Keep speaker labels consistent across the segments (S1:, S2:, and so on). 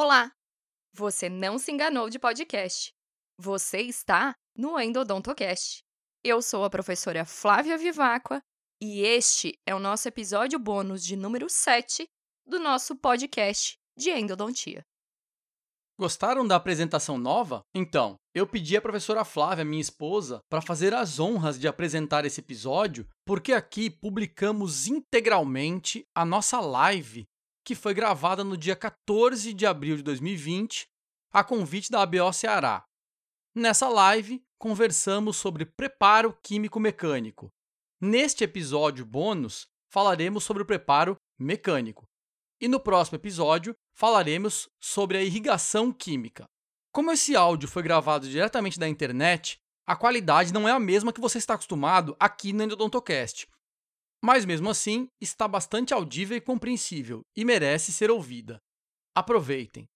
S1: Olá! Você não se enganou de podcast. Você está no Endodontocast. Eu sou a professora Flávia Viváqua e este é o nosso episódio bônus de número 7 do nosso podcast de endodontia.
S2: Gostaram da apresentação nova? Então, eu pedi à professora Flávia, minha esposa, para fazer as honras de apresentar esse episódio, porque aqui publicamos integralmente a nossa live, que foi gravada no dia 14 de abril de 2020, a convite da ABO Ceará. Nessa live, conversamos sobre preparo químico-mecânico. Neste episódio bônus, falaremos sobre o preparo mecânico. E no próximo episódio, falaremos sobre a irrigação química. Como esse áudio foi gravado diretamente da internet, a qualidade não é a mesma que você está acostumado aqui no Endodontocast. Mas mesmo assim, está bastante audível e compreensível e merece ser ouvida. Aproveitem!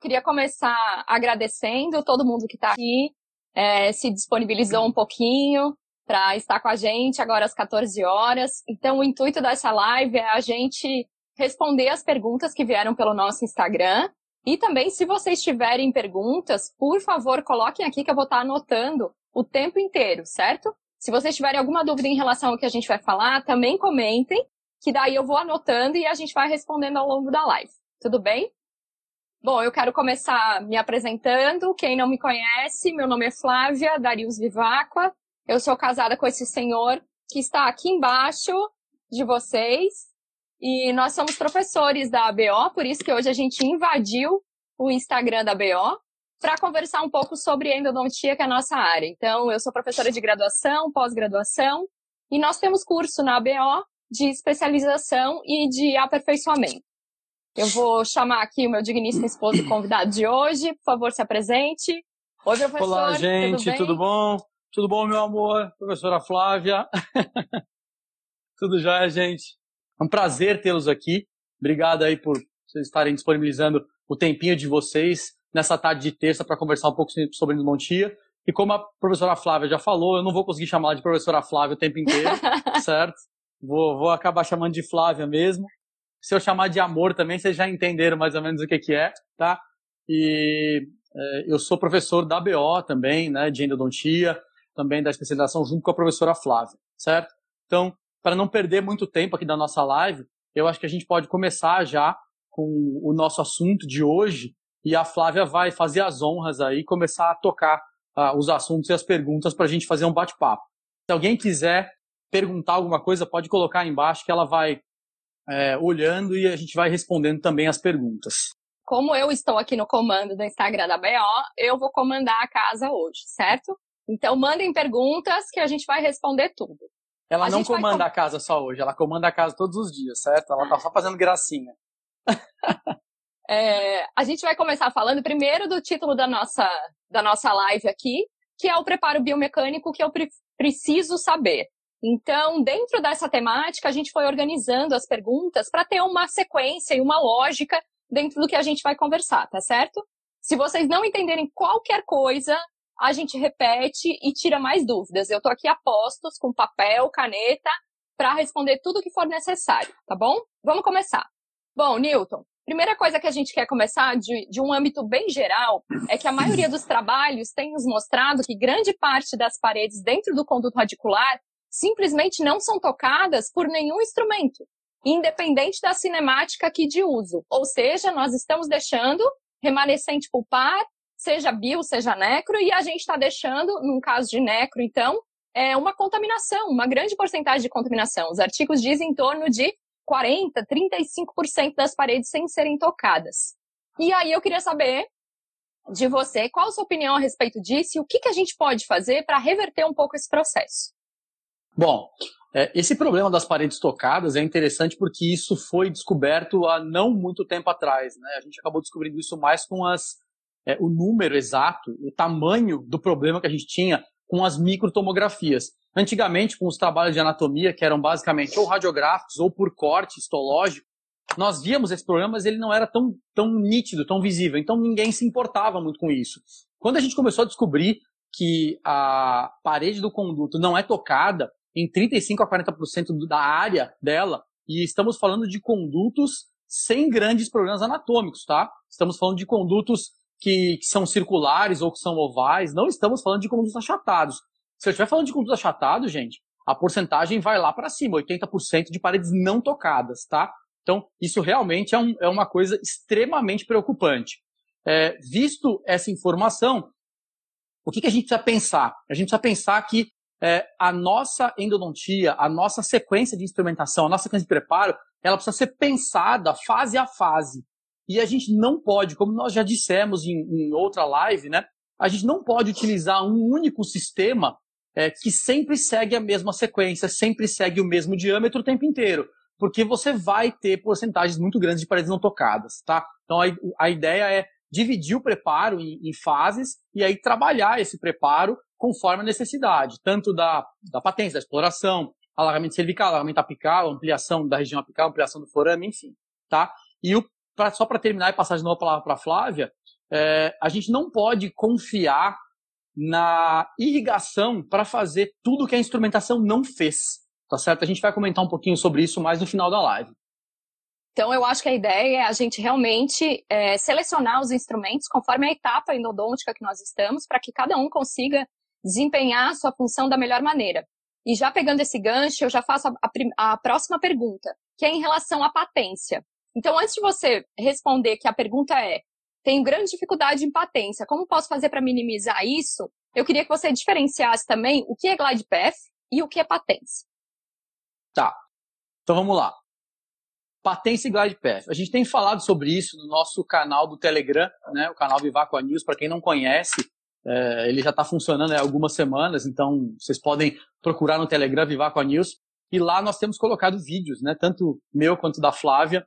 S3: Queria começar agradecendo todo mundo que está aqui, é, se disponibilizou um pouquinho para estar com a gente agora às 14 horas. Então, o intuito dessa live é a gente responder as perguntas que vieram pelo nosso Instagram. E também, se vocês tiverem perguntas, por favor, coloquem aqui que eu vou estar anotando o tempo inteiro, certo? Se vocês tiverem alguma dúvida em relação ao que a gente vai falar, também comentem, que daí eu vou anotando e a gente vai respondendo ao longo da live. Tudo bem? Bom, eu quero começar me apresentando. Quem não me conhece, meu nome é Flávia Darius Vivacqua. Eu sou casada com esse senhor que está aqui embaixo de vocês. E nós somos professores da ABO, por isso que hoje a gente invadiu o Instagram da ABO para conversar um pouco sobre endodontia, que é a nossa área. Então, eu sou professora de graduação, pós-graduação, e nós temos curso na ABO de especialização e de aperfeiçoamento. Eu vou chamar aqui o meu digníssimo esposo convidado de hoje. Por favor, se apresente.
S4: Oi, professor. Olá, gente, tudo, tudo bom? Tudo bom, meu amor? Professora Flávia. tudo já, gente? É um prazer tê-los aqui. Obrigado aí por vocês estarem disponibilizando o tempinho de vocês nessa tarde de terça para conversar um pouco sobre endodontia. E como a professora Flávia já falou, eu não vou conseguir chamar de professora Flávia o tempo inteiro, certo? Vou, vou acabar chamando de Flávia mesmo. Se eu chamar de amor também, vocês já entenderam mais ou menos o que, que é, tá? E é, eu sou professor da BO também, né, de endodontia, também da especialização junto com a professora Flávia, certo? Então, para não perder muito tempo aqui da nossa live, eu acho que a gente pode começar já com o nosso assunto de hoje e a Flávia vai fazer as honras aí, começar a tocar uh, os assuntos e as perguntas para a gente fazer um bate-papo. Se alguém quiser perguntar alguma coisa, pode colocar aí embaixo que ela vai é, olhando e a gente vai respondendo também as perguntas.
S3: Como eu estou aqui no comando do Instagram da BO, eu vou comandar a casa hoje, certo? Então mandem perguntas que a gente vai responder tudo.
S4: Ela a não comanda vai... a casa só hoje, ela comanda a casa todos os dias, certo? Ela tá só fazendo gracinha.
S3: é, a gente vai começar falando primeiro do título da nossa, da nossa live aqui, que é o preparo biomecânico que eu pre preciso saber. Então, dentro dessa temática, a gente foi organizando as perguntas para ter uma sequência e uma lógica dentro do que a gente vai conversar, tá certo? Se vocês não entenderem qualquer coisa, a gente repete e tira mais dúvidas. Eu tô aqui a postos com papel, caneta, para responder tudo o que for necessário, tá bom? Vamos começar. Bom, Newton, primeira coisa que a gente quer começar de, de um âmbito bem geral é que a maioria dos trabalhos tem nos mostrado que grande parte das paredes dentro do conduto radicular simplesmente não são tocadas por nenhum instrumento, independente da cinemática aqui de uso. Ou seja, nós estamos deixando remanescente pulpar, seja bio, seja necro, e a gente está deixando, num caso de necro, então, é uma contaminação, uma grande porcentagem de contaminação. Os artigos dizem em torno de 40, 35% das paredes sem serem tocadas. E aí eu queria saber de você qual a sua opinião a respeito disso e o que, que a gente pode fazer para reverter um pouco esse processo.
S4: Bom, é, esse problema das paredes tocadas é interessante porque isso foi descoberto há não muito tempo atrás. Né? A gente acabou descobrindo isso mais com as, é, o número exato, o tamanho do problema que a gente tinha com as microtomografias. Antigamente, com os trabalhos de anatomia, que eram basicamente ou radiográficos ou por corte histológico, nós víamos esse problema, mas ele não era tão, tão nítido, tão visível. Então ninguém se importava muito com isso. Quando a gente começou a descobrir que a parede do conduto não é tocada, em 35 a 40% da área dela, e estamos falando de condutos sem grandes problemas anatômicos, tá? Estamos falando de condutos que, que são circulares ou que são ovais, não estamos falando de condutos achatados. Se eu estiver falando de condutos achatados, gente, a porcentagem vai lá para cima, 80% de paredes não tocadas, tá? Então, isso realmente é, um, é uma coisa extremamente preocupante. É, visto essa informação, o que, que, a gente precisa pensar? A gente precisa pensar que é, a nossa endodontia, a nossa sequência de instrumentação, a nossa sequência de preparo, ela precisa ser pensada fase a fase. E a gente não pode, como nós já dissemos em, em outra live, né? A gente não pode utilizar um único sistema é, que sempre segue a mesma sequência, sempre segue o mesmo diâmetro o tempo inteiro. Porque você vai ter porcentagens muito grandes de paredes não tocadas, tá? Então a, a ideia é dividir o preparo em, em, fases e aí trabalhar esse preparo conforme a necessidade, tanto da, da patência, da exploração, alargamento cervical, alargamento apical, ampliação da região apical, ampliação do forame, enfim, tá? E o, pra, só para terminar e passar de novo a palavra para a Flávia, é, a gente não pode confiar na irrigação para fazer tudo que a instrumentação não fez, tá certo? A gente vai comentar um pouquinho sobre isso mais no final da live.
S3: Então, eu acho que a ideia é a gente realmente é, selecionar os instrumentos conforme a etapa endodôntica que nós estamos, para que cada um consiga desempenhar a sua função da melhor maneira. E já pegando esse gancho, eu já faço a, a, a próxima pergunta, que é em relação à patência. Então, antes de você responder que a pergunta é, tenho grande dificuldade em patência, como posso fazer para minimizar isso? Eu queria que você diferenciasse também o que é glide path e o que é patência.
S4: Tá. Então vamos lá. Patência e glide path. A gente tem falado sobre isso no nosso canal do Telegram, né? O canal Vivaco News, para quem não conhece, é, ele já está funcionando há algumas semanas, então vocês podem procurar no Telegram Vivaco News. E lá nós temos colocado vídeos, né? Tanto meu quanto da Flávia.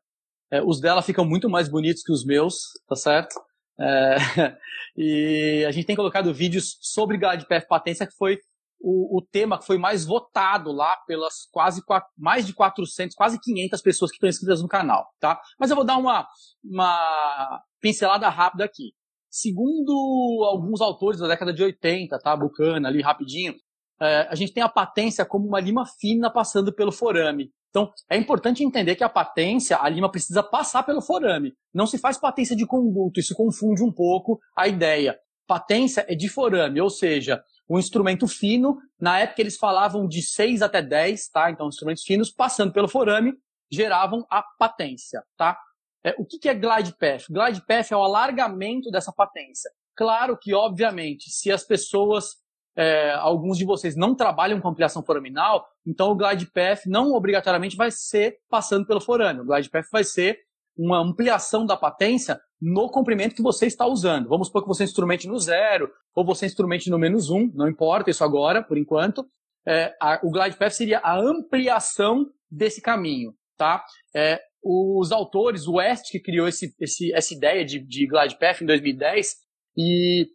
S4: É, os dela ficam muito mais bonitos que os meus, tá certo? É, e a gente tem colocado vídeos sobre Glide Path Patência, que foi o, o, tema que foi mais votado lá pelas quase mais de 400, quase 500 pessoas que estão inscritas no canal, tá? Mas eu vou dar uma, uma pincelada rápida aqui. Segundo alguns autores da década de 80, tá? Bucana ali rapidinho, é, a gente tem a patência como uma lima fina passando pelo forame. Então, é importante entender que a patência, a lima precisa passar pelo forame. Não se faz patência de conduto, isso confunde um pouco a ideia. Patência é de forame, ou seja, um instrumento fino, na época eles falavam de 6 até 10, tá? Então, instrumentos finos passando pelo forame geravam a patência, tá? É, o que, que é glide path? Glide path é o alargamento dessa patência. Claro que, obviamente, se as pessoas, é, alguns de vocês não trabalham com ampliação foraminal, então o glide path não obrigatoriamente vai ser passando pelo forame. O glide path vai ser uma ampliação da patência no comprimento que você está usando. Vamos supor que você instrumente no zero, ou você instrumente no menos um, não importa isso agora, por enquanto. É, a, o glide path seria a ampliação desse caminho, tá? É, os autores, o West que criou esse, esse, essa ideia de, de glide em 2010, e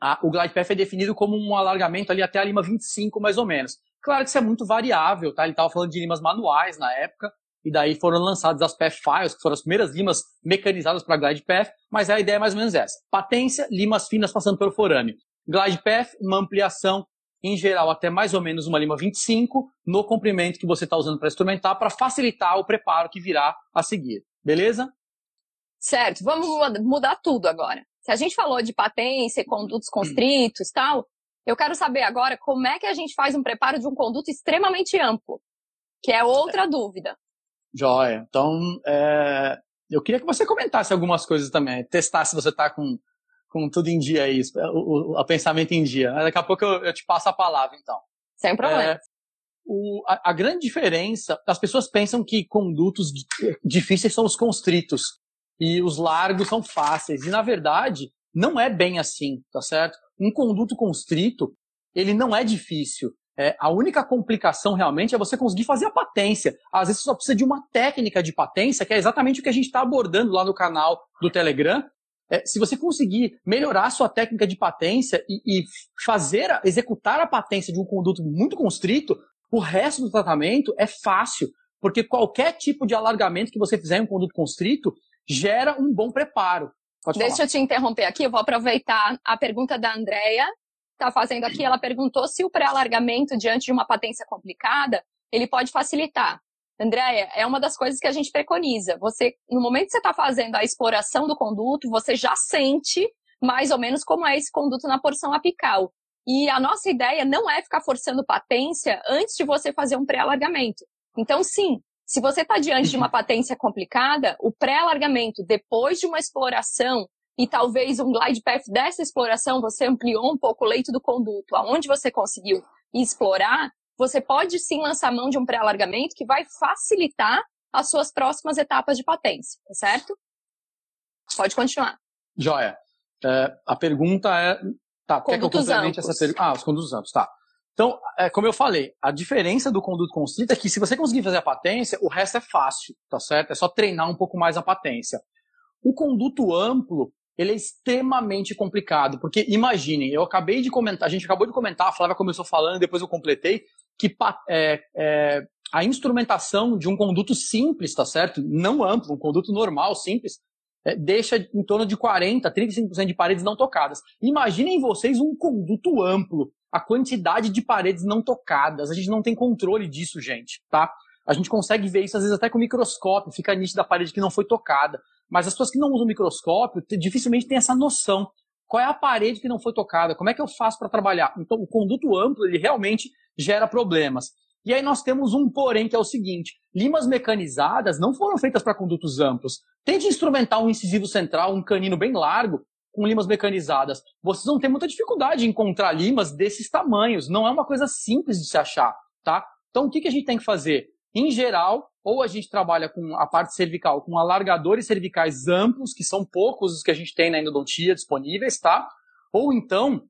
S4: a, o glide path é definido como um alargamento ali até a lima 25, mais ou menos. Claro que isso é muito variável, tá? Ele estava falando de limas manuais na época, e daí foram lançadas as path files, que foram as primeiras limas mecanizadas para glide path, mas a ideia é mais ou menos essa. Patência, limas finas passando pelo forame. Glide path, uma ampliação em geral até mais ou menos uma lima 25 no comprimento que você está usando para instrumentar para facilitar o preparo que virá a seguir. Beleza?
S3: Certo, vamos mudar tudo agora. Se a gente falou de patência, condutos constritos tal, eu quero saber agora como é que a gente faz um preparo de um conduto extremamente amplo, que é outra dúvida.
S4: Joia. Então, é, eu queria que você comentasse algumas coisas também, testar se você está com com tudo em dia aí, o, o, o pensamento em dia. Daqui a pouco eu, eu, te passo a palavra, então.
S3: Sem problema. É,
S4: o, a, a, grande diferença, as pessoas pensam que condutos difíceis são os constritos e os largos são fáceis. E na verdade, não é bem assim, tá certo? Um conduto constrito, ele não é difícil. É, a única complicação realmente é você conseguir fazer a patência. Às vezes você só precisa de uma técnica de patência, que é exatamente o que a gente está abordando lá no canal do Telegram, é, se você conseguir melhorar a sua técnica de patência e, e fazer, executar a patência de um conduto muito constrito, o resto do tratamento é fácil, porque qualquer tipo de alargamento que você fizer em um conduto constrito gera um bom preparo.
S3: Pode Deixa falar. eu te interromper aqui, eu vou aproveitar a pergunta da Andrea, está fazendo aqui, ela perguntou se o pré-alargamento diante de uma patência complicada, ele pode facilitar. Andréia, é uma das coisas que a gente preconiza. Você, no momento que você está fazendo a exploração do conduto, você já sente mais ou menos como é esse conduto na porção apical. E a nossa ideia não é ficar forçando patência antes de você fazer um pré-alargamento. Então, sim, se você está diante de uma patência complicada, o pré-alargamento, depois de uma exploração e talvez um glide path dessa exploração, você ampliou um pouco o leito do conduto, aonde você conseguiu explorar, você pode sim lançar mão de um pré-alargamento que vai facilitar as suas próximas etapas de patência, tá certo? Pode continuar.
S4: Joia. É, a pergunta é. Tá, quer que eu complemente essa pergunta? Ah, os condutos amplos, tá. Então, é, como eu falei, a diferença do conduto constrito é que se você conseguir fazer a patência, o resto é fácil, tá certo? É só treinar um pouco mais a patência. O conduto amplo, ele é extremamente complicado, porque imaginem, eu acabei de comentar, a gente acabou de comentar, a Flávia começou falando, depois eu completei, que é, é, a instrumentação de um conduto simples, tá certo? Não amplo, um conduto normal, simples, é, deixa em torno de 40%, 35% de paredes não tocadas. Imaginem vocês um conduto amplo, a quantidade de paredes não tocadas. A gente não tem controle disso, gente, tá? A gente consegue ver isso às vezes até com microscópio, fica nítido da parede que não foi tocada. Mas as pessoas que não usam microscópio dificilmente têm essa noção. Qual é a parede que não foi tocada? Como é que eu faço para trabalhar? Então, o conduto amplo, ele realmente gera problemas. E aí nós temos um porém que é o seguinte: limas mecanizadas não foram feitas para condutos amplos. Tente instrumentar um incisivo central, um canino bem largo, com limas mecanizadas. Vocês vão ter muita dificuldade em encontrar limas desses tamanhos. Não é uma coisa simples de se achar, tá? Então o que, que a gente tem que fazer? Em geral, ou a gente trabalha com a parte cervical com alargadores cervicais amplos, que são poucos os que a gente tem na endodontia disponíveis, tá? Ou então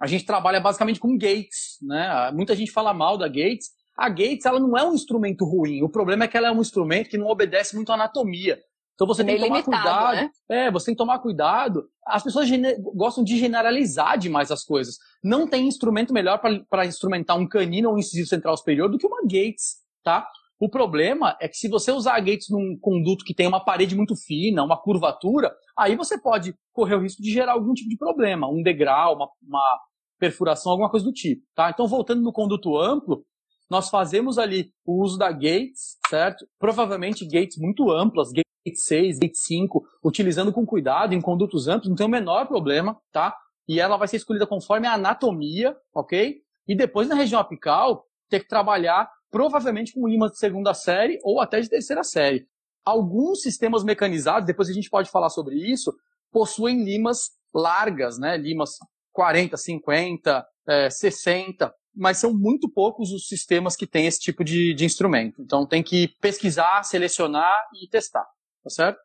S4: a gente trabalha basicamente com gates, né? Muita gente fala mal da gates. A gates ela não é um instrumento ruim. O problema é que ela é um instrumento que não obedece muito à anatomia. Então você é tem que tomar cuidado. Né? É, você tem que tomar cuidado. As pessoas gostam de generalizar demais as coisas. Não tem instrumento melhor para instrumentar um canino ou um incisivo central superior do que uma Gates, tá? O problema é que se você usar a Gates num conduto que tem uma parede muito fina, uma curvatura, aí você pode correr o risco de gerar algum tipo de problema, um degrau, uma, uma perfuração, alguma coisa do tipo, tá? Então, voltando no conduto amplo, nós fazemos ali o uso da Gates, certo? Provavelmente Gates muito amplas, Gates Gate 6, Gate 5, utilizando com cuidado em condutos amplos, não tem o menor problema, tá? E ela vai ser escolhida conforme a anatomia, ok? E depois na região apical, ter que trabalhar provavelmente com limas de segunda série ou até de terceira série. Alguns sistemas mecanizados, depois a gente pode falar sobre isso, possuem limas largas, né? Limas 40, 50, é, 60, mas são muito poucos os sistemas que têm esse tipo de, de instrumento. Então tem que pesquisar, selecionar e testar tá certo?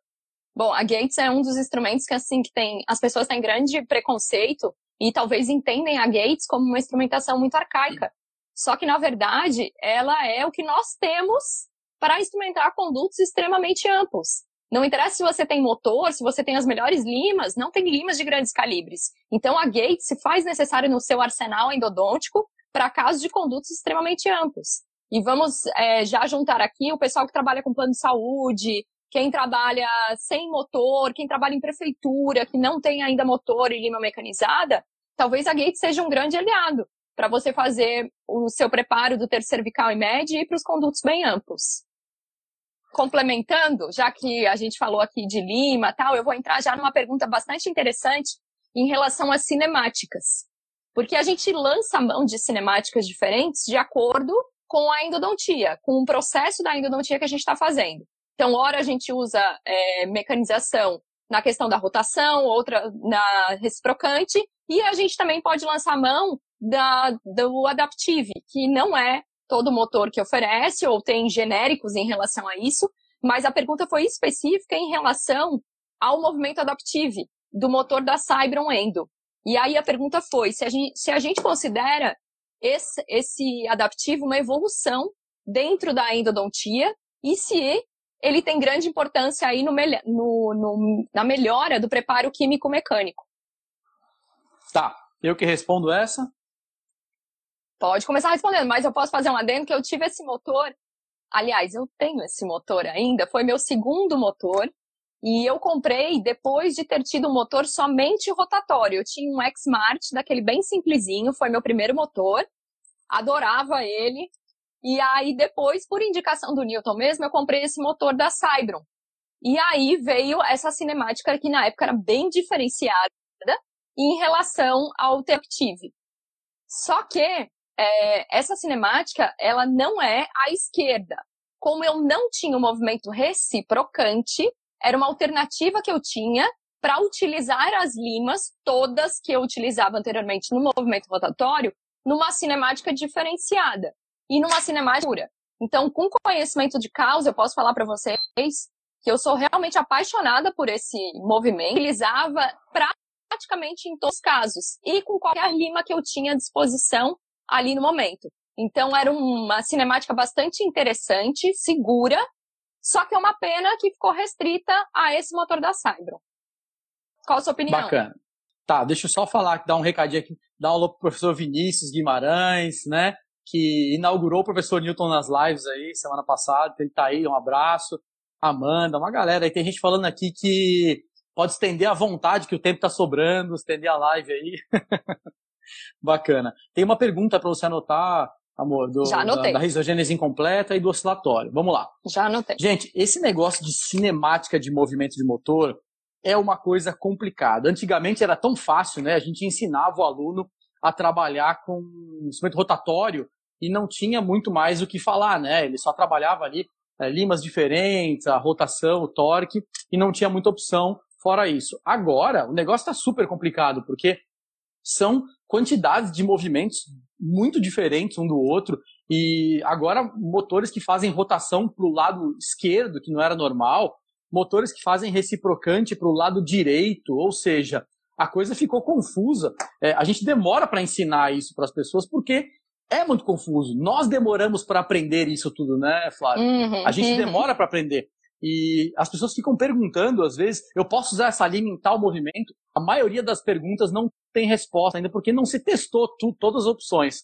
S3: Bom, a Gates é um dos instrumentos que, assim, que tem, as pessoas têm grande preconceito e talvez entendem a Gates como uma instrumentação muito arcaica. Só que, na verdade, ela é o que nós temos para instrumentar condutos extremamente amplos. Não interessa se você tem motor, se você tem as melhores limas, não tem limas de grandes calibres. Então, a Gates se faz necessário no seu arsenal endodôntico para casos de condutos extremamente amplos. E vamos é, já juntar aqui o pessoal que trabalha com plano de saúde, quem trabalha sem motor, quem trabalha em prefeitura, que não tem ainda motor e lima mecanizada, talvez a Gates seja um grande aliado para você fazer o seu preparo do terço cervical e médio e para os condutos bem amplos. Complementando, já que a gente falou aqui de lima tal, eu vou entrar já numa pergunta bastante interessante em relação às cinemáticas. Porque a gente lança a mão de cinemáticas diferentes de acordo com a endodontia, com o processo da endodontia que a gente está fazendo. Então, hora a gente usa é, mecanização na questão da rotação, outra na reciprocante, e a gente também pode lançar mão da, do Adaptive, que não é todo motor que oferece, ou tem genéricos em relação a isso, mas a pergunta foi específica em relação ao movimento Adaptive do motor da Cybron Endo. E aí a pergunta foi se a gente, se a gente considera esse, esse adaptivo uma evolução dentro da endodontia e se ele tem grande importância aí no, no, no, na melhora do preparo químico-mecânico.
S4: Tá, eu que respondo essa?
S3: Pode começar respondendo, mas eu posso fazer um adendo que eu tive esse motor. Aliás, eu tenho esse motor ainda, foi meu segundo motor. E eu comprei depois de ter tido um motor somente rotatório. Eu tinha um X-Mart, daquele bem simplesinho, foi meu primeiro motor. Adorava ele, E aí, depois, por indicação do Newton mesmo, eu comprei esse motor da Cybron. E aí veio essa cinemática que na época era bem diferenciada em relação ao T-Active. Só que é, essa cinemática, ela não é à esquerda. Como eu não tinha o um movimento reciprocante, era uma alternativa que eu tinha para utilizar as limas, todas que eu utilizava anteriormente no movimento rotatório, numa cinemática diferenciada e numa cinemática pura. Então, com conhecimento de causa, eu posso falar para vocês que eu sou realmente apaixonada por esse movimento. Utilizava praticamente em todos os casos e com qualquer lima que eu tinha à disposição ali no momento. Então, era uma cinemática bastante interessante, segura, só que é uma pena que ficou restrita a esse motor da Cybron. Qual a sua opinião?
S4: Bacana. Tá, deixa eu só falar, dar um recadinho aqui, dar aula pro professor Vinícius Guimarães, né? Que inaugurou o professor Newton nas lives aí semana passada. Ele tá aí, um abraço. Amanda, uma galera aí. Tem gente falando aqui que pode estender à vontade, que o tempo tá sobrando, estender a live aí. Bacana. Tem uma pergunta para você anotar, amor, do,
S3: Já anotei.
S4: Da, da risogênese incompleta e do oscilatório. Vamos lá.
S3: Já anotei.
S4: Gente, esse negócio de cinemática de movimento de motor é uma coisa complicada. Antigamente era tão fácil, né? A gente ensinava o aluno a trabalhar com instrumento rotatório e não tinha muito mais o que falar, né? Ele só trabalhava ali é, limas diferentes, a rotação, o torque, e não tinha muita opção fora isso. Agora, o negócio está super complicado, porque são quantidades de movimentos muito diferentes um do outro, e agora motores que fazem rotação para o lado esquerdo, que não era normal, motores que fazem reciprocante para o lado direito, ou seja, a coisa ficou confusa. É, a gente demora para ensinar isso para as pessoas porque é muito confuso. Nós demoramos para aprender isso tudo, né, Flávio? Uhum, a gente uhum. demora para aprender. E as pessoas ficam perguntando, às vezes, eu posso usar essa linha em tal movimento? A maioria das perguntas não tem resposta ainda, porque não se testou tu, todas as opções.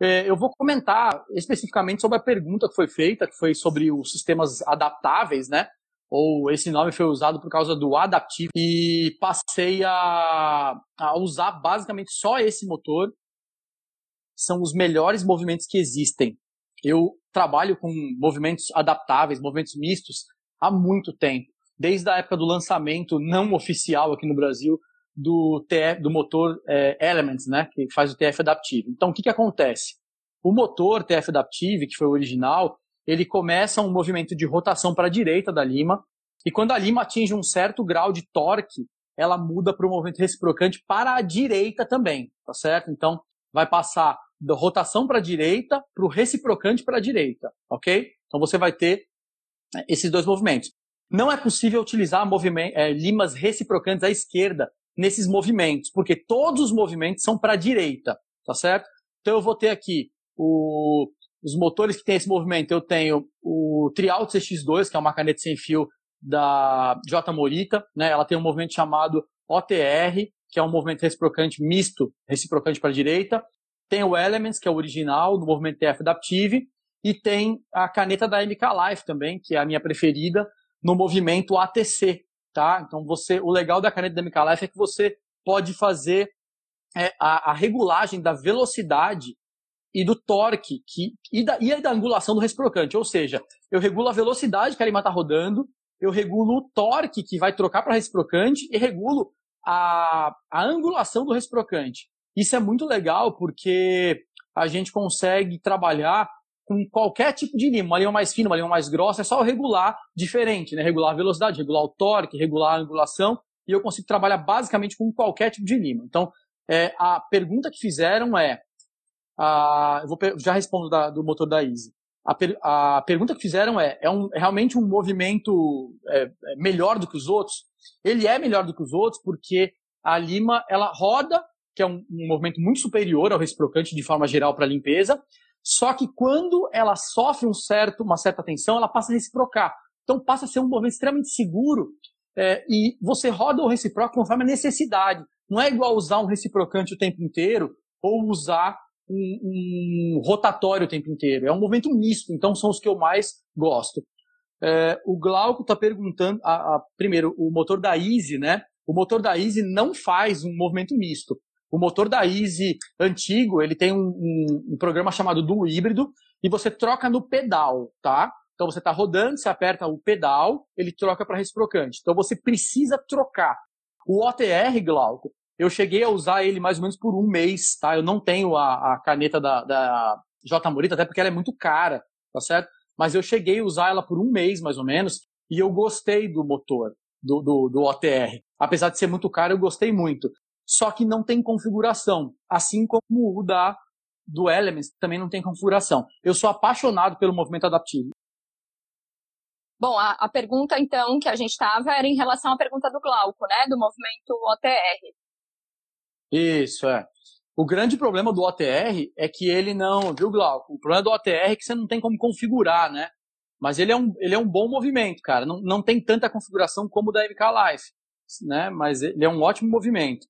S4: É, eu vou comentar especificamente sobre a pergunta que foi feita, que foi sobre os sistemas adaptáveis, né? Ou esse nome foi usado por causa do adaptivo, e passei a, a usar basicamente só esse motor. São os melhores movimentos que existem. Eu trabalho com movimentos adaptáveis, movimentos mistos, há muito tempo. Desde a época do lançamento não oficial aqui no Brasil do, TF, do motor é, Elements, né, que faz o TF Adaptive. Então, o que, que acontece? O motor TF Adaptive, que foi o original, ele começa um movimento de rotação para a direita da lima, e quando a lima atinge um certo grau de torque, ela muda para o movimento reciprocante para a direita também, tá certo? Então, vai passar da rotação para a direita para o reciprocante para a direita, ok? Então, você vai ter é, esses dois movimentos. Não é possível utilizar é, limas reciprocantes à esquerda nesses movimentos, porque todos os movimentos são para a direita, tá certo? Então, eu vou ter aqui o os motores que tem esse movimento, eu tenho o Trialt CX2, que é uma caneta sem fio da J Morita, né? Ela tem um movimento chamado OTR, que é um movimento reciprocante misto, reciprocante para a direita. Tem o Elements, que é o original do movimento TF Adaptive, e tem a caneta da MK Life também, que é a minha preferida, no movimento ATC, tá? Então você, o legal da caneta da MK Life é que você pode fazer é, a, a regulagem da velocidade e do torque que, e, da, e da angulação do reciprocante. Ou seja, eu regulo a velocidade que a lima está rodando, eu regulo o torque que vai trocar para reciprocante e regulo a, a angulação do reciprocante. Isso é muito legal porque a gente consegue trabalhar com qualquer tipo de lima, uma lima mais fina, uma lima mais grossa, é só regular diferente, né? Regular a velocidade, regular o torque, regular a angulação, e eu consigo trabalhar basicamente com qualquer tipo de lima. Então, é, a pergunta que fizeram é, a, eu vou, já respondo da, do motor da Easy. A, per, a, pergunta que fizeram é: é, um, é realmente um movimento é, é, melhor do que os outros? Ele é melhor do que os outros porque a lima ela roda, que é um, um movimento muito superior ao reciprocante de forma geral para limpeza, só que quando ela sofre um certo, uma certa tensão, ela passa a reciprocar. Então passa a ser um movimento extremamente seguro é, e você roda o reciproco conforme a necessidade. Não é igual usar um reciprocante o tempo inteiro ou usar um, um, rotatório o tempo inteiro. É um movimento misto, então são os que eu mais gosto. É, o Glauco está perguntando, a, a, primeiro, o motor da Easy, né? O motor da Easy não faz um movimento misto. O motor da Easy antigo, ele tem um, um, um programa chamado Duo Híbrido, e você troca no pedal, tá? Então você está rodando, você aperta o pedal, ele troca para reciprocante. Então você precisa trocar. O OTR, Glauco, eu cheguei a usar ele mais ou menos por um mês, tá? Eu não tenho a, a caneta da, da J. Morita, até porque ela é muito cara, tá certo? Mas eu cheguei a usar ela por um mês, mais ou menos, e eu gostei do motor, do, do, do OTR. Apesar de ser muito caro, eu gostei muito. Só que não tem configuração, assim como o da do Elements também não tem configuração. Eu sou apaixonado pelo movimento adaptivo.
S3: Bom, a, a pergunta então que a gente estava era em relação à pergunta do Glauco, né, do movimento OTR.
S4: Isso, é. O grande problema do OTR é que ele não, viu, Glauco? O problema do OTR é que você não tem como configurar, né? Mas ele é um, ele é um bom movimento, cara. Não, não tem tanta configuração como o da MK Life, né? Mas ele é um ótimo movimento.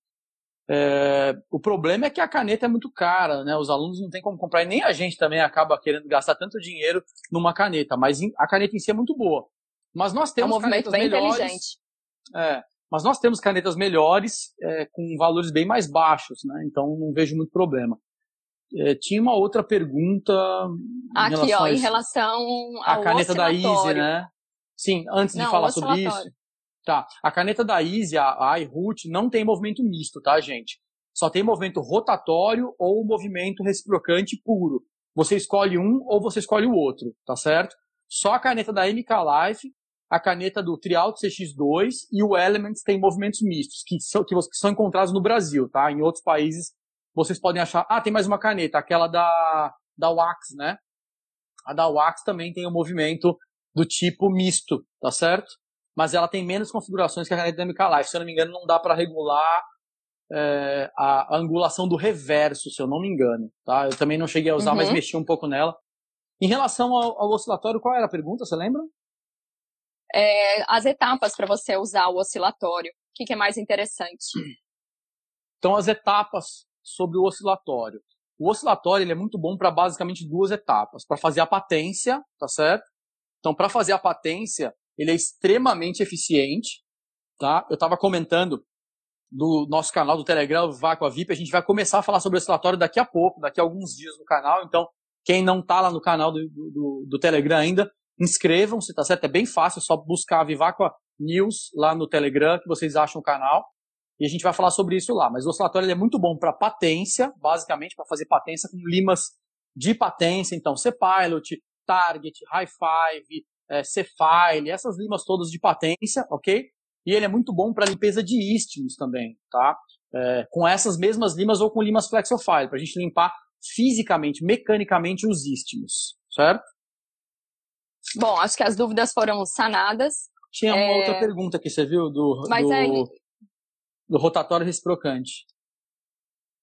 S4: É, o problema é que a caneta é muito cara, né? Os alunos não têm como comprar e nem a gente também acaba querendo gastar tanto dinheiro numa caneta. Mas a caneta em si é muito boa. Mas nós temos
S3: é um movimento bem
S4: melhores,
S3: inteligente.
S4: É, mas nós temos canetas melhores é, com valores bem mais baixos, né? Então não vejo muito problema. É, tinha uma outra pergunta.
S3: Aqui, ó, em relação
S4: à caneta da Easy, né? Sim, antes não, de falar sobre isso. Tá. A caneta da Easy, a iRoot, não tem movimento misto, tá, gente? Só tem movimento rotatório ou movimento reciprocante puro. Você escolhe um ou você escolhe o outro, tá certo? Só a caneta da MK Life, a caneta do Trialt CX2 e o Elements tem movimentos mistos, que são, que são encontrados no Brasil, tá? Em outros países vocês podem achar, ah, tem mais uma caneta, aquela da, da Wax, né? A da Wax também tem um movimento do tipo misto, tá certo? mas ela tem menos configurações que a caneta MK Life. Se eu não me engano, não dá para regular é, a, a, angulação do reverso, se eu não me engano. Tá? Eu também não cheguei a usar, uhum. mas mexi um pouco nela. Em relação ao, ao oscilatório, qual era a pergunta? Você lembra?
S3: É, as etapas para você usar o oscilatório. O que, que é mais interessante?
S4: Então, as etapas sobre o oscilatório. O oscilatório ele é muito bom para basicamente duas etapas. Para fazer a patência, tá certo? Então, para fazer a patência, ele é extremamente eficiente, tá? Eu estava comentando do nosso canal do Telegram, Vácuo VIP, a gente vai começar a falar sobre o oscilatório daqui a pouco, daqui a alguns dias no canal, então quem não está lá no canal do, do, do Telegram ainda, inscrevam-se, tá certo? É bem fácil, é só buscar a Vivacqua News lá no Telegram, que vocês acham o canal, e a gente vai falar sobre isso lá. Mas o oscilatório é muito bom para patência, basicamente para fazer patência com limas de patência, então C-Pilot, Target, High Five, é, C-File, essas limas todas de patência, ok? E ele é muito bom para limpeza de istmos também, tá? É, com essas mesmas limas ou com limas Flexofile, para a gente limpar fisicamente, mecanicamente os istmos, certo?
S3: Bom, acho que as dúvidas foram sanadas.
S4: Tinha uma é... outra pergunta que você viu do, do, é... do rotatório reciprocante.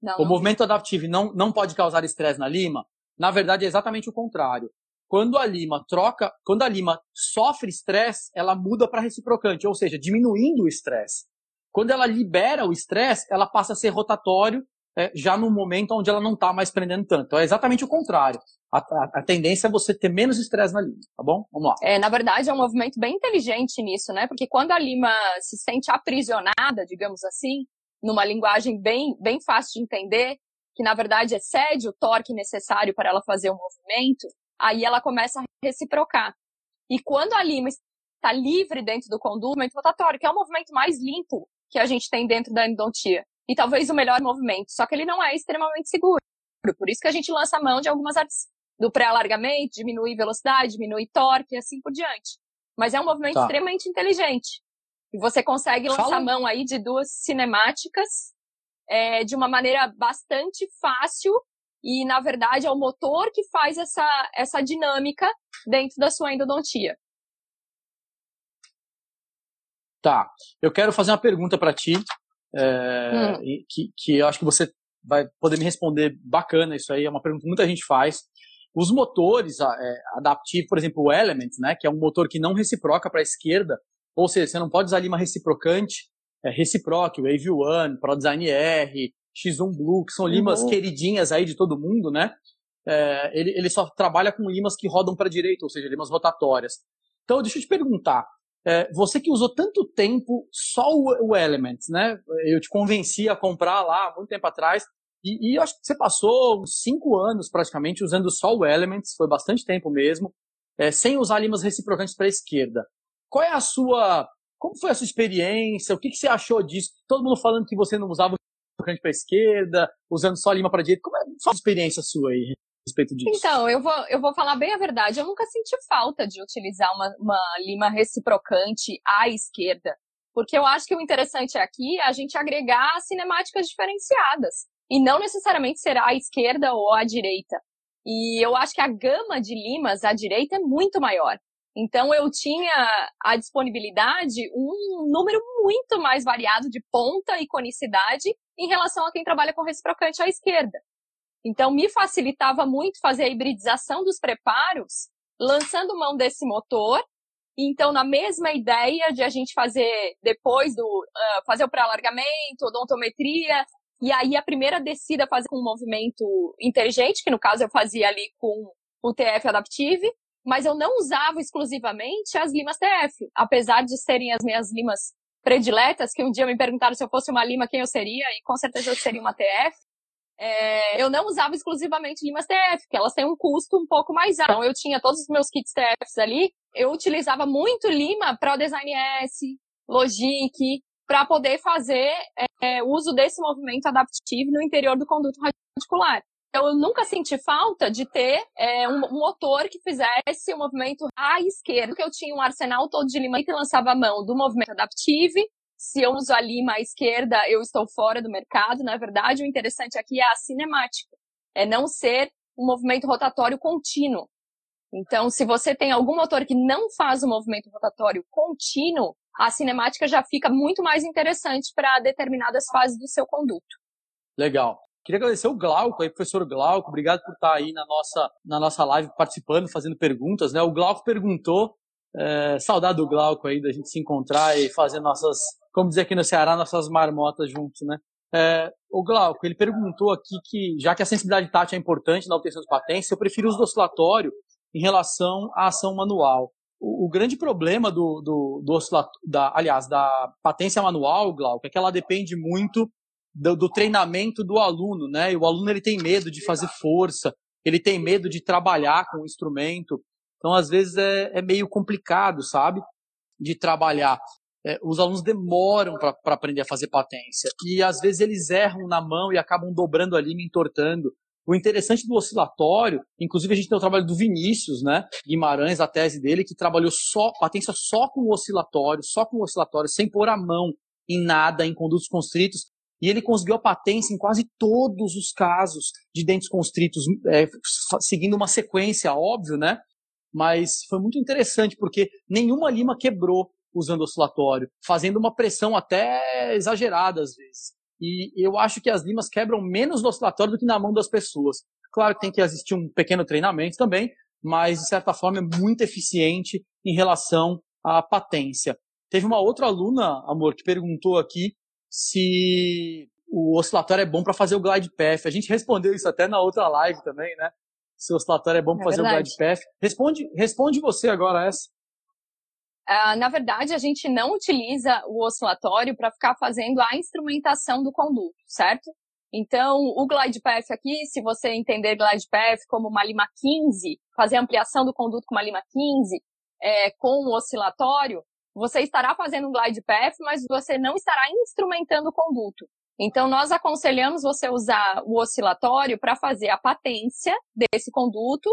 S4: Não, o não movimento vi. adaptivo não, não pode causar estresse na lima? Na verdade, é exatamente o contrário. Quando a lima troca, quando a lima sofre estresse, ela muda para reciprocante, ou seja, diminuindo o estresse. Quando ela libera o estresse, ela passa a ser rotatório é, já no momento onde ela não está mais prendendo tanto. Então, é exatamente o contrário. A, a, a, tendência é você ter menos estresse na lima, tá bom? Vamos lá.
S3: É, na verdade, é um movimento bem inteligente nisso, né? Porque quando a lima se sente aprisionada, digamos assim, numa linguagem bem, bem fácil de entender, que na verdade excede o torque necessário para ela fazer o movimento, aí ela começa a reciprocar. E quando a lima está livre dentro do condumento rotatório, que é o movimento mais limpo que a gente tem dentro da endodontia, e talvez o melhor movimento, só que ele não é extremamente seguro. Por isso que a gente lança a mão de algumas artes do pré-alargamento, diminui velocidade, diminui torque e assim por diante. Mas é um movimento tá. extremamente inteligente. E você consegue lançar Fala. a mão aí de duas cinemáticas é, de uma maneira bastante fácil e, na verdade, é o motor que faz essa, essa dinâmica dentro da sua endodontia.
S4: Tá. Eu quero fazer uma pergunta para ti, é, hum. que, que eu acho que você vai poder me responder bacana isso aí. É uma pergunta que muita gente faz. Os motores é, adaptivos, por exemplo, o Element, né, que é um motor que não reciproca para a esquerda, ou seja, você não pode usar lima reciprocante, é, reciproque, Wave One, ProDesign R, X1 Blue, que são limas uhum. queridinhas aí de todo mundo, né? É, ele, ele só trabalha com limas que rodam para a direita, ou seja, limas rotatórias. Então, deixa eu te perguntar, é, você que usou tanto tempo só o, o Elements, né? Eu te convenci a comprar lá muito tempo atrás, E, e acho que você passou uns cinco anos praticamente usando só o Elements, foi bastante tempo mesmo, é, sem usar limas reciprocantes para a esquerda. Qual é a sua. Como foi a sua experiência? O que, que você achou disso? Todo mundo falando que você não usava reciprocante para a esquerda, usando só lima para a direita. Como é a experiência sua aí? Respeito disso?
S3: Então, eu vou, eu vou falar bem a verdade. Eu nunca senti falta de utilizar uma, uma lima reciprocante à esquerda. Porque eu acho que o interessante aqui é a gente agregar cinemáticas diferenciadas. E não necessariamente será à esquerda ou à direita. E eu acho que a gama de limas à direita é muito maior. Então eu tinha à disponibilidade um número muito mais variado de ponta e conicidade em relação a quem trabalha com reciprocante à esquerda. Então, me facilitava muito fazer a hibridização dos preparos, lançando mão desse motor. Então, na mesma ideia de a gente fazer depois do uh, fazer o pré-alargamento, odontometria, e aí a primeira descida fazer com um movimento inteligente, que no caso eu fazia ali com o TF Adaptive, mas eu não usava exclusivamente as limas TF, apesar de serem as minhas limas prediletas, que um dia me perguntaram se eu fosse uma lima quem eu seria, e com certeza eu seria uma TF é, eu não usava exclusivamente limas TF, porque elas têm um custo um pouco mais alto. Então, eu tinha todos os meus kits TFs ali, eu utilizava muito lima para o Design S, Logic, para poder fazer é, uso desse movimento adaptivo no interior do conduto radicular. Então, eu nunca senti falta de ter é, um, um, motor que fizesse o um movimento à esquerda, porque eu tinha um arsenal todo de lima que lançava a mão do movimento adaptivo se eu uso a lima à esquerda, eu estou fora do mercado. Na verdade, o interessante aqui é a cinemática. É não ser um movimento rotatório contínuo. Então, se você tem algum motor que não faz o movimento rotatório contínuo, a cinemática já fica muito mais interessante para determinadas fases do seu conduto.
S4: Legal. Queria agradecer o Glauco aí, professor Glauco. Obrigado por estar aí na nossa, na nossa live participando, fazendo perguntas. Né? O Glauco perguntou, é, saudade do Glauco aí, da gente se encontrar e fazer nossas como dizer aqui no Ceará, nossas marmotas juntos, né? É, o Glauco, ele perguntou aqui que, já que a sensibilidade tátil é importante na obtenção de patentes, eu prefiro o uso do oscilatório em relação à ação manual. O, o grande problema do, do, do oscilatório, da, aliás, da patência manual, Glauco, é que ela depende muito do, do, treinamento do aluno, né? E o aluno ele tem medo de fazer força, ele tem medo de trabalhar com o instrumento. Então, às vezes, é, é meio complicado, sabe? De trabalhar é, os alunos demoram para aprender a fazer patência. E às vezes eles erram na mão e acabam dobrando ali, me entortando. O interessante do oscilatório, inclusive a gente tem o trabalho do Vinícius, né? Guimarães, a tese dele, que trabalhou só, patência só com o oscilatório, só com o oscilatório, sem pôr a mão em nada, em condutos constritos. E ele conseguiu a patência em quase todos os casos de dentes constritos, é, seguindo uma sequência, óbvio, né? Mas foi muito interessante, porque nenhuma lima quebrou usando oscilatório, fazendo uma pressão até exagerada às vezes. E eu acho que as limas quebram menos no oscilatório do que na mão das pessoas. Claro que tem que existir um pequeno treinamento também, mas de certa forma é muito eficiente em relação à patência. Teve uma outra aluna, amor, que perguntou aqui se o oscilatório é bom para fazer o glide path. A gente respondeu isso até na outra live também, né? Se o oscilatório é bom para é fazer verdade. o glide path. Responde, responde você agora essa.
S3: Uh, na verdade, a gente não utiliza o oscilatório para ficar fazendo a instrumentação do conduto, certo? Então, o glide path aqui, se você entender glide path como uma lima 15, fazer ampliação do conduto com uma lima 15, é, com o oscilatório, você estará fazendo um glide path, mas você não estará instrumentando o conduto. Então, nós aconselhamos você usar o oscilatório para fazer a patência desse conduto,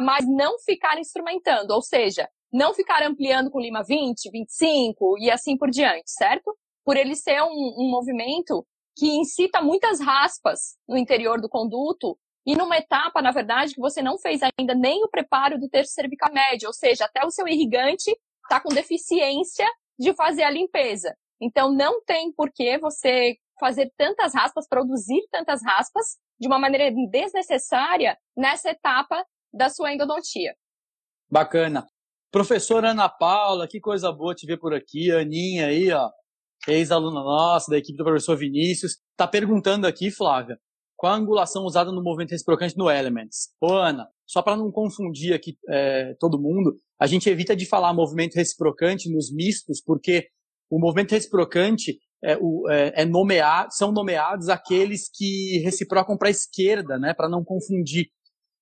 S3: mas não ficar instrumentando. Ou seja, não ficar ampliando com lima 20, 25 e assim por diante, certo? Por ele ser um, um movimento que incita muitas raspas no interior do conduto e numa etapa, na verdade, que você não fez ainda nem o preparo do terço cervical médio, ou seja, até o seu irrigante está com deficiência de fazer a limpeza. Então, não tem por que você fazer tantas raspas, produzir tantas raspas de uma maneira desnecessária nessa etapa da sua endodontia.
S4: Bacana. Professora Ana Paula, que coisa boa te ver por aqui. Aninha aí, ó, ex-aluna nossa, da equipe do professor Vinícius, tá perguntando aqui, Flávia, qual a angulação usada no movimento reciprocante no Elements? Ô, Ana, só para não confundir aqui é, todo mundo, a gente evita de falar movimento reciprocante nos mistos, porque o movimento reciprocante é, o, é, é nomeado, são nomeados aqueles que reciprocam para a esquerda, né, para não confundir.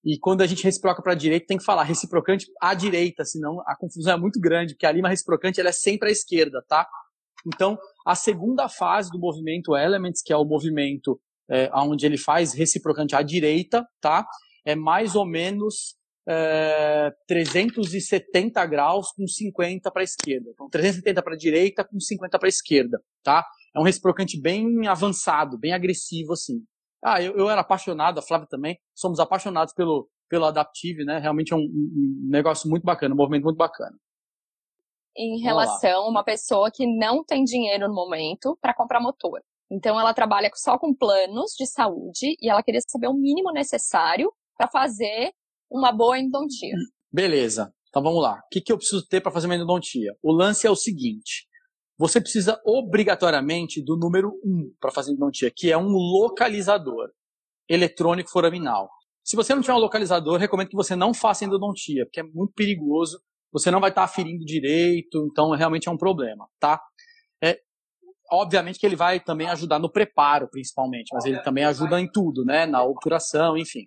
S4: E quando a gente reciproca para a direita, tem que falar reciprocante à direita, senão a confusão é muito grande, porque a lima reciprocante ela é sempre à esquerda, tá? Então, a segunda fase do movimento Elements, que é o movimento é, onde ele faz reciprocante à direita, tá? É mais ou menos é, 370 graus com 50 para a esquerda. Então, 370 para a direita com 50 para a esquerda, tá? É um reciprocante bem avançado, bem agressivo, assim. Ah, eu, eu era apaixonado, a Flávia também, somos apaixonados pelo, pelo Adaptive, né? Realmente é um, um negócio muito bacana, um movimento muito bacana.
S3: Em relação a uma pessoa que não tem dinheiro no momento para comprar motor. Então, ela trabalha só com planos de saúde e ela queria saber o mínimo necessário para fazer uma boa endodontia.
S4: Beleza. Então vamos lá. O que, que eu preciso ter para fazer uma endodontia? O lance é o seguinte: você precisa obrigatoriamente do número 1 para fazer endodontia, que é um localizador eletrônico foraminal. Se você não tiver um localizador, recomendo que você não faça endodontia, porque é muito perigoso. Você não vai estar tá aferindo direito, então realmente é um problema, tá? É, obviamente que ele vai também ajudar no preparo, principalmente, mas ele também ajuda em tudo, né? Na obturação, enfim.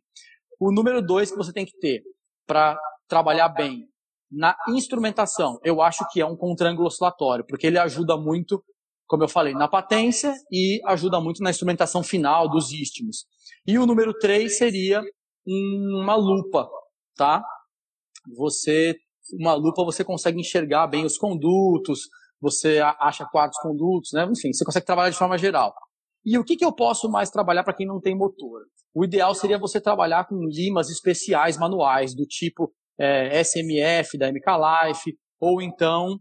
S4: O número dois que você tem que ter para trabalhar bem na instrumentação, eu acho que é um contrângulo oscilatório, porque ele ajuda muito, como eu falei, na patência e ajuda muito na instrumentação final dos istmos. E o número três seria uma lupa, tá? Você, uma lupa você consegue enxergar bem os condutos, você acha quartos condutos, né? Enfim, você consegue trabalhar de forma geral. E o que, que eu posso mais trabalhar para quem não tem motor? O ideal seria você trabalhar com limas especiais manuais, do tipo é, SMF da MK Life, ou então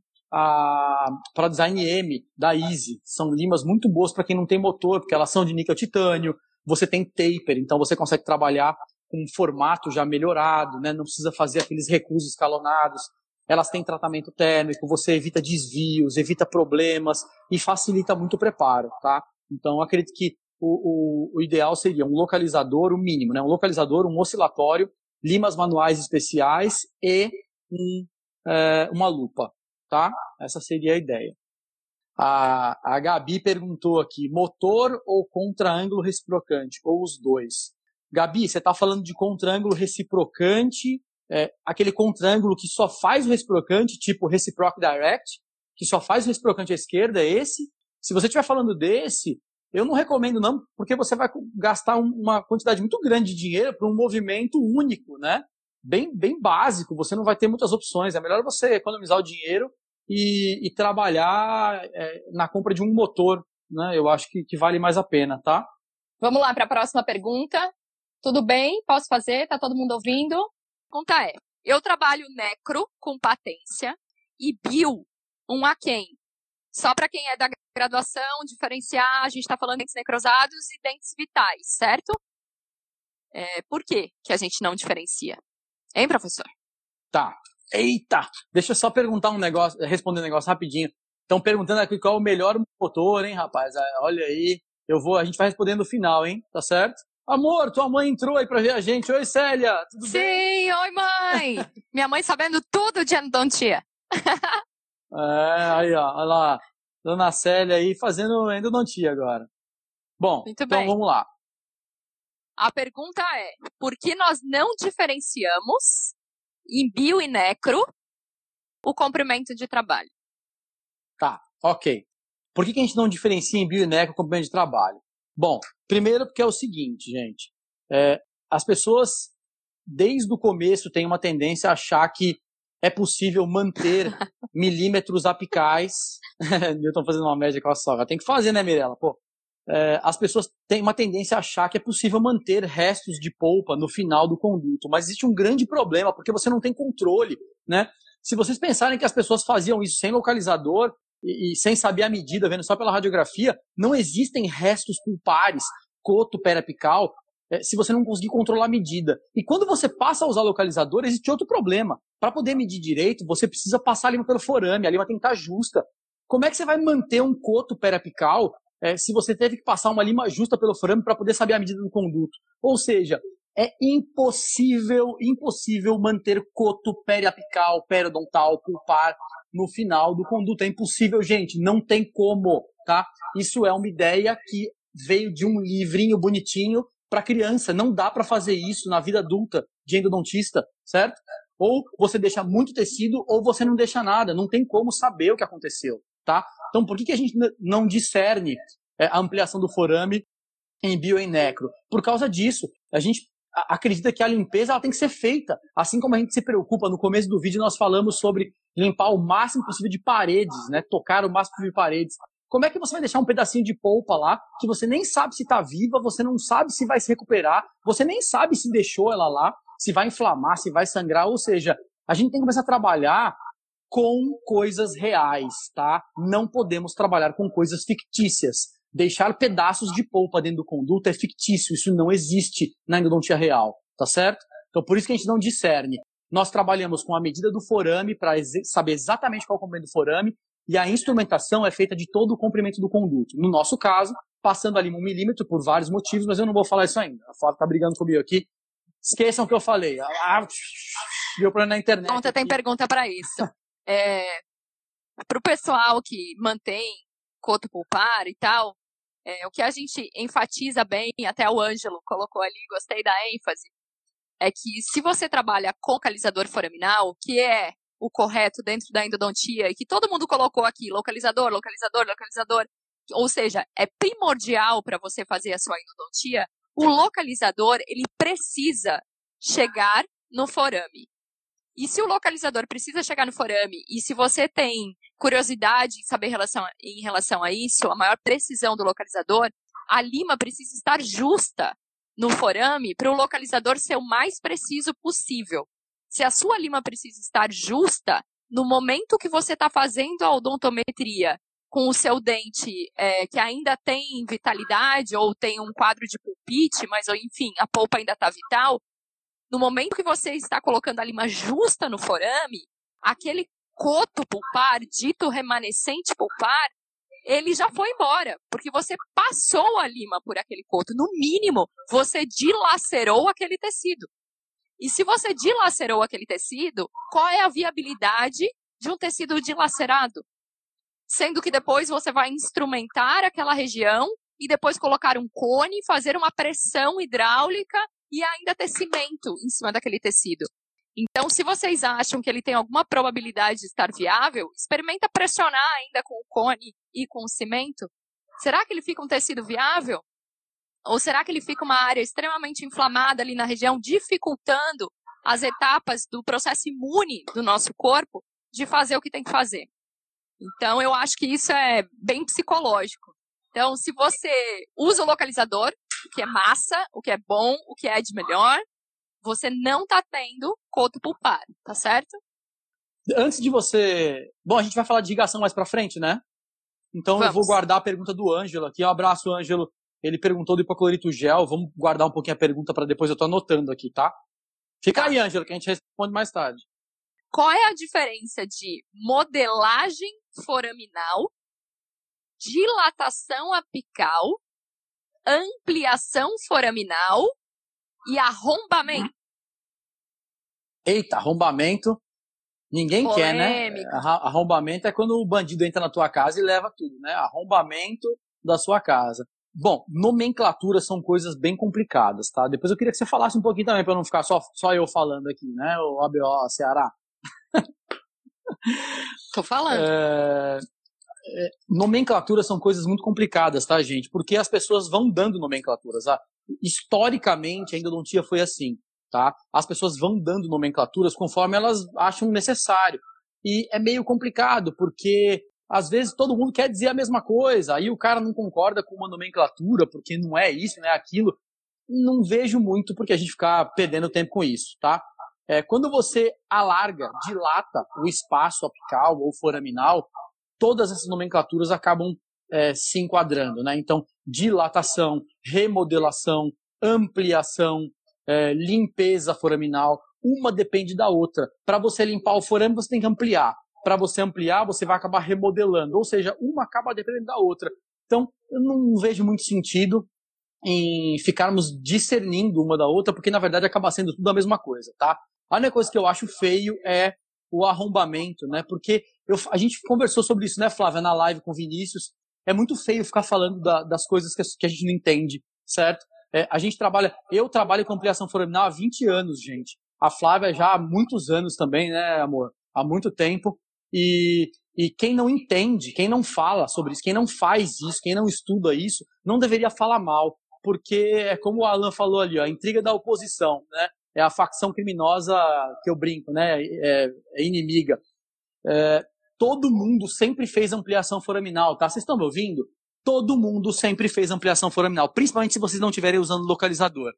S4: para design M da Easy. São limas muito boas para quem não tem motor, porque elas são de níquel titânio. Você tem taper, então você consegue trabalhar com um formato já melhorado, né? não precisa fazer aqueles recusos escalonados. Elas têm tratamento térmico, você evita desvios, evita problemas e facilita muito o preparo, tá? Então, acredito que o, o, o, ideal seria um localizador, o mínimo, né? um localizador, um oscilatório, limas manuais especiais e um, é, uma lupa. Tá? Essa seria a ideia. A, a Gabi perguntou aqui, motor ou contra-ângulo reciprocante? Ou os dois? Gabi, você está falando de contra-ângulo reciprocante, é, aquele contra-ângulo que só faz o reciprocante, tipo reciproc direct, que só faz o reciprocante à esquerda, é esse? Se você estiver falando desse, eu não recomendo não, porque você vai gastar uma quantidade muito grande de dinheiro para um movimento único, né? Bem, bem básico, você não vai ter muitas opções. É melhor você economizar o dinheiro e, e trabalhar é, na compra de um motor, né? Eu acho que, que vale mais a pena, tá?
S3: Vamos lá para a próxima pergunta. Tudo bem? Posso fazer? Tá todo mundo ouvindo? A pergunta é: eu trabalho necro com patência e bio um a quem? Só para quem é da graduação, diferenciar, a gente está falando de dentes necrosados e dentes vitais, certo? É, por que que a gente não diferencia? Hein, professor?
S4: Tá. Eita! Deixa eu só perguntar um negócio, responder um negócio rapidinho. Estão perguntando aqui qual é o melhor motor, hein, rapaz? Ah, olha aí. Eu vou, a gente vai responder no final, hein? Tá certo? Amor, tua mãe entrou aí pra ver a gente. Oi, Célia, tudo
S3: Sim,
S4: bem?
S3: Sim, oi, mãe! Minha mãe sabendo tudo de endodontia.
S4: é, aí, ó, olha lá. Dona Célia aí fazendo endodontia agora. Bom, Muito então bem. vamos lá.
S3: A pergunta é: por que nós não diferenciamos em bio e necro o comprimento de trabalho?
S4: Tá, ok. Por que, que a gente não diferencia em bio e necro o comprimento de trabalho? Bom, primeiro porque é o seguinte, gente. É, as pessoas, desde o começo, têm uma tendência a achar que é possível manter milímetros apicais. Newton fazendo uma média com a sogra. Tem que fazer, né, Mirella? Pô, é, as pessoas têm uma tendência a achar que é possível manter restos de polpa no final do conduto, mas existe um grande problema porque você não tem controle, né? Se vocês pensarem que as pessoas faziam isso sem localizador e, e sem saber a medida, vendo só pela radiografia, não existem restos pulpares, coto periapical, é, se você não conseguir controlar a medida. E quando você passa a usar localizador, existe outro problema. Para poder medir direito, você precisa passar a lima pelo forame, a lima tem que estar justa. Como é que você vai manter um coto periapical é, se você teve que passar uma lima justa pelo forame para poder saber a medida do conduto? Ou seja, é impossível, impossível manter coto periapical, periodontal, pulpar no final do conduto. É impossível, gente. Não tem como. tá? Isso é uma ideia que veio de um livrinho bonitinho para criança. Não dá para fazer isso na vida adulta de endodontista, certo? Ou você deixa muito tecido ou você não deixa nada. Não tem como saber o que aconteceu, tá? Então, por que, que a gente não discerne é, a ampliação do forame em bio e necro? Por causa disso. A gente acredita que a limpeza ela tem que ser feita. Assim como a gente se preocupa, no começo do vídeo nós falamos sobre limpar o máximo possível de paredes, né? Tocar o máximo possível de paredes. Como é que você vai deixar um pedacinho de polpa lá que você nem sabe se está viva, você não sabe se vai se recuperar, você nem sabe se deixou ela lá, se vai inflamar, se vai sangrar, ou seja, a gente tem que começar a trabalhar com coisas reais, tá? Não podemos trabalhar com coisas fictícias. Deixar pedaços de polpa dentro do conduto é fictício, isso não existe na endodontia real, tá certo? Então por isso que a gente não discerne. Nós trabalhamos com a medida do forame para saber exatamente qual é o comprimento do forame e a instrumentação é feita de todo o comprimento do conduto. No nosso caso, passando ali um milímetro por vários motivos, mas eu não vou falar isso ainda. A Flávia tá brigando comigo aqui. Esqueçam o que eu falei. Ah, viu problema na internet.
S3: Ontem tem pergunta para isso. É, para o pessoal que mantém coto pulpar e tal, é, o que a gente enfatiza bem, até o Ângelo colocou ali, gostei da ênfase, é que se você trabalha com calizador foraminal, que é o correto dentro da endodontia e que todo mundo colocou aqui, localizador, localizador, localizador, ou seja, é primordial para você fazer a sua endodontia, o localizador, ele precisa chegar no forame. E se o localizador precisa chegar no forame, e se você tem curiosidade em saber relação, em relação a isso, a maior precisão do localizador, a lima precisa estar justa no forame para o localizador ser o mais preciso possível se a sua lima precisa estar justa, no momento que você está fazendo a odontometria com o seu dente é, que ainda tem vitalidade ou tem um quadro de pulpite, mas enfim, a polpa ainda está vital, no momento que você está colocando a lima justa no forame, aquele coto pulpar, dito remanescente pulpar, ele já foi embora, porque você passou a lima por aquele coto. No mínimo, você dilacerou aquele tecido. E se você dilacerou aquele tecido, qual é a viabilidade de um tecido dilacerado? Sendo que depois você vai instrumentar aquela região e depois colocar um cone, fazer uma pressão hidráulica e ainda ter cimento em cima daquele tecido. Então, se vocês acham que ele tem alguma probabilidade de estar viável, experimenta pressionar ainda com o cone e com o cimento. Será que ele fica um tecido viável? Ou será que ele fica uma área extremamente inflamada ali na região, dificultando as etapas do processo imune do nosso corpo de fazer o que tem que fazer? Então, eu acho que isso é bem psicológico. Então, se você usa o localizador, o que é massa, o que é bom, o que é de melhor, você não está tendo coto pulpar, tá certo?
S4: Antes de você. Bom, a gente vai falar de ligação mais para frente, né? Então Vamos. eu vou guardar a pergunta do Ângelo aqui. Um abraço, Ângelo. Ele perguntou do hipoclorito gel. Vamos guardar um pouquinho a pergunta para depois eu tô anotando aqui, tá? Fica aí, Ângelo, que a gente responde mais tarde.
S3: Qual é a diferença de modelagem foraminal, dilatação apical, ampliação foraminal e arrombamento?
S4: Eita, arrombamento. Ninguém Polêmica. quer, né? Arrombamento é quando o bandido entra na tua casa e leva tudo, né? Arrombamento da sua casa. Bom, nomenclaturas são coisas bem complicadas, tá? Depois eu queria que você falasse um pouquinho também, para não ficar só, só eu falando aqui, né? O ABO Ceará.
S3: Tô falando. É,
S4: é, nomenclaturas são coisas muito complicadas, tá, gente? Porque as pessoas vão dando nomenclaturas. Ah, historicamente, a endodontia foi assim, tá? As pessoas vão dando nomenclaturas conforme elas acham necessário. E é meio complicado, porque às vezes todo mundo quer dizer a mesma coisa, aí o cara não concorda com uma nomenclatura, porque não é isso, não é aquilo. Não vejo muito porque a gente ficar perdendo tempo com isso, tá? É, quando você alarga, dilata o espaço apical ou foraminal, todas essas nomenclaturas acabam é, se enquadrando, né? Então, dilatação, remodelação, ampliação, é, limpeza foraminal, uma depende da outra. Para você limpar o forame, você tem que ampliar para você ampliar, você vai acabar remodelando. Ou seja, uma acaba dependendo da outra. Então, eu não vejo muito sentido em ficarmos discernindo uma da outra, porque na verdade acaba sendo tudo a mesma coisa, tá? A única coisa que eu acho feio é o arrombamento, né? Porque eu, a gente conversou sobre isso, né, Flávia, na live com o Vinícius, é muito feio ficar falando da, das coisas que, que, a gente não entende, certo? É, a gente trabalha, eu trabalho com ampliação foraminal há 20 anos, gente. A Flávia já há muitos anos também, né, amor? Há muito tempo. E, e quem não entende, quem não fala sobre isso, quem não faz isso, quem não estuda isso, não deveria falar mal, porque é como o Alan falou ali, ó, a intriga da oposição, né? É a facção criminosa que eu brinco, né? É, é inimiga. É, todo mundo sempre fez ampliação foraminal, tá? Vocês estão me ouvindo? Todo mundo sempre fez ampliação foraminal, principalmente se vocês não estiverem usando localizador.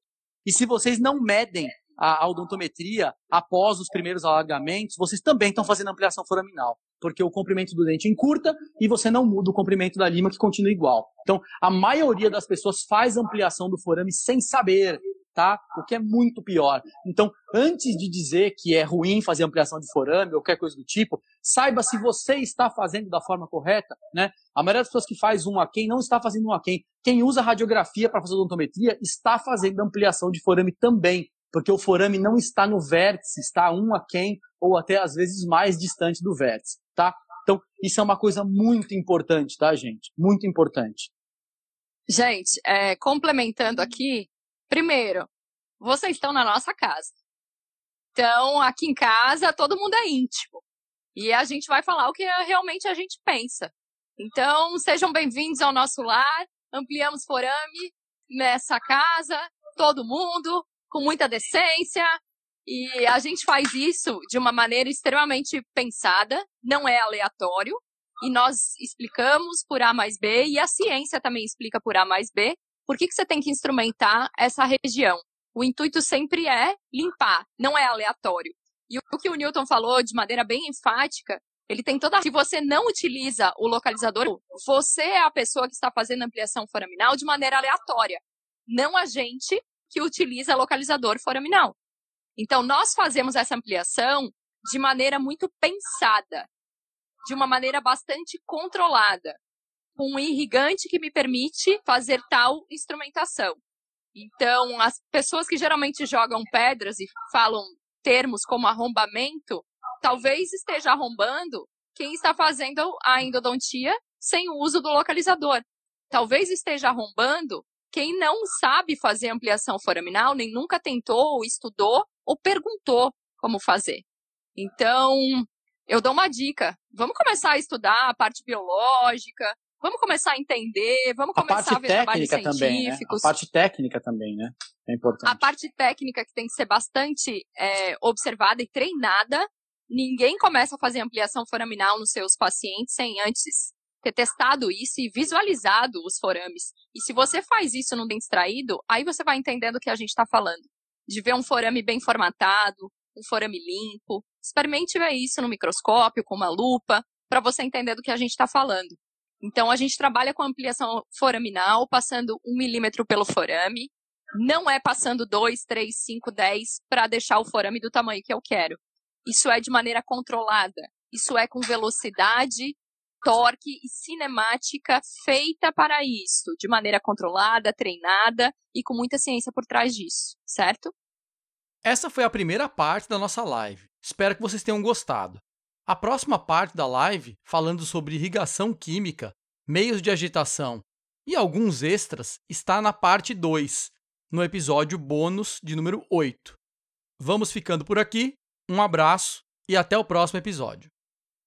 S4: E se vocês não medem a odontometria após os primeiros alargamentos, vocês também estão fazendo ampliação foraminal, porque o comprimento do dente encurta e você não muda o comprimento da lima que continua igual. Então, a maioria das pessoas faz ampliação do forame sem saber, tá? O que é muito pior. Então, antes de dizer que é ruim fazer ampliação de forame ou qualquer coisa do tipo, saiba se você está fazendo da forma correta, né? A maioria das pessoas que faz um a quem não está fazendo um a quem. Quem usa radiografia para fazer odontometria está fazendo ampliação de forame também, porque o forame não está no vértice, está um a quem ou até às vezes mais distante do vértice, tá? Então, isso é uma coisa muito importante, tá, gente? Muito importante.
S3: Gente, é, complementando aqui, Primeiro, vocês estão na nossa casa. Então, aqui em casa, todo mundo é íntimo. E a gente vai falar o que realmente a gente pensa. Então, sejam bem-vindos ao nosso lar. Ampliamos forame nessa casa, todo mundo, com muita decência. E a gente faz isso de uma maneira extremamente pensada, não é aleatório. E nós explicamos por A mais B, e a ciência também explica por A mais B, por que, que você tem que instrumentar essa região? O intuito sempre é limpar, não é aleatório. E o que o Newton falou de maneira bem enfática, ele tem toda. Se você não utiliza o localizador, você é a pessoa que está fazendo ampliação foraminal de maneira aleatória, não a gente que utiliza localizador foraminal. Então, nós fazemos essa ampliação de maneira muito pensada, de uma maneira bastante controlada um irrigante que me permite fazer tal instrumentação. Então, as pessoas que geralmente jogam pedras e falam termos como arrombamento, talvez esteja arrombando quem está fazendo a endodontia sem o uso do localizador. Talvez esteja arrombando quem não sabe fazer ampliação foraminal, nem nunca tentou, ou estudou, ou perguntou como fazer. Então, eu dou uma dica. Vamos começar a estudar a parte biológica, Vamos começar a entender, vamos começar a, ver trabalhos científicos. Também,
S4: né? A parte técnica também, né? É importante.
S3: A parte técnica que tem que ser bastante é, observada e treinada. Ninguém começa a fazer ampliação foraminal nos seus pacientes sem antes ter testado isso e visualizado os forames. E se você faz isso no dente extraído, aí você vai entendendo o que a gente está falando. De ver um forame bem formatado, um forame limpo. Experimente ver isso no microscópio, com uma lupa, para você entender do que a gente está falando. Então, a gente trabalha com ampliação foraminal, passando um milímetro pelo forame. Não é passando 2, 3, 5, 10 para deixar o forame do tamanho que eu quero. Isso é de maneira controlada. Isso é com velocidade, torque e cinemática feita para isso, de maneira controlada, treinada e com muita ciência por trás disso, certo?
S2: Essa foi a primeira parte da nossa live. Espero que vocês tenham gostado. A próxima parte da live, falando sobre irrigação química, meios de agitação e alguns extras, está na parte 2, no episódio bônus de número 8. Vamos ficando por aqui, um abraço e até o próximo episódio.